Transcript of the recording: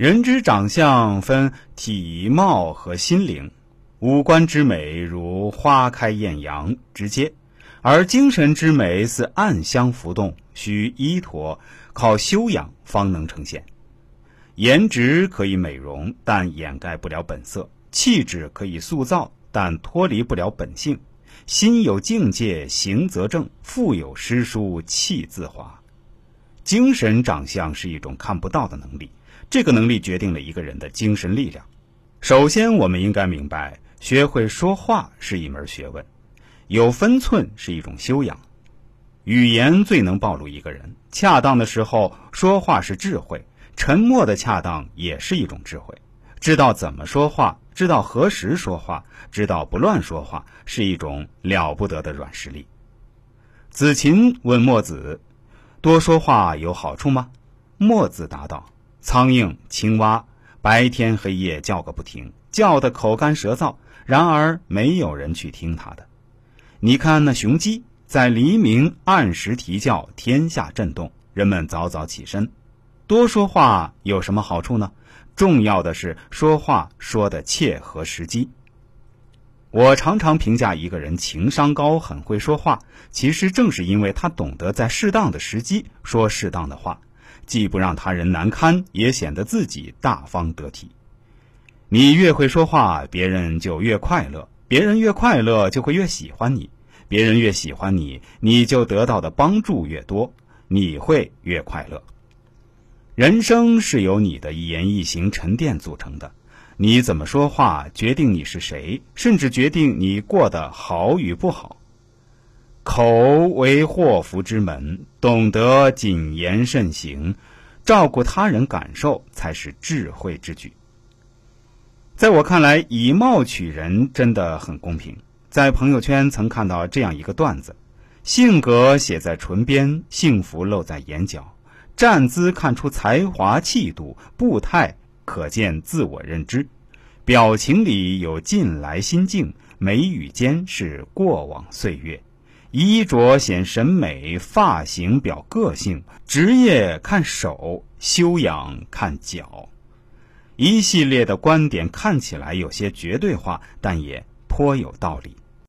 人之长相分体貌和心灵，五官之美如花开艳阳，直接；而精神之美似暗香浮动，需依托，靠修养方能呈现。颜值可以美容，但掩盖不了本色；气质可以塑造，但脱离不了本性。心有境界，行则正；腹有诗书，气自华。精神长相是一种看不到的能力，这个能力决定了一个人的精神力量。首先，我们应该明白，学会说话是一门学问，有分寸是一种修养。语言最能暴露一个人。恰当的时候说话是智慧，沉默的恰当也是一种智慧。知道怎么说话，知道何时说话，知道不乱说话，是一种了不得的软实力。子禽问墨子。多说话有好处吗？墨子答道：“苍蝇、青蛙白天黑夜叫个不停，叫得口干舌燥，然而没有人去听他的。你看那雄鸡，在黎明按时啼叫，天下震动，人们早早起身。多说话有什么好处呢？重要的是说话说的切合时机。”我常常评价一个人情商高、很会说话，其实正是因为他懂得在适当的时机说适当的话，既不让他人难堪，也显得自己大方得体。你越会说话，别人就越快乐；别人越快乐，就会越喜欢你；别人越喜欢你，你就得到的帮助越多，你会越快乐。人生是由你的一言一行沉淀组成的。你怎么说话，决定你是谁，甚至决定你过得好与不好。口为祸福之门，懂得谨言慎行，照顾他人感受，才是智慧之举。在我看来，以貌取人真的很公平。在朋友圈曾看到这样一个段子：性格写在唇边，幸福露在眼角，站姿看出才华气度，步态。可见自我认知，表情里有近来心境，眉宇间是过往岁月，衣着显审美，发型表个性，职业看手，修养看脚，一系列的观点看起来有些绝对化，但也颇有道理。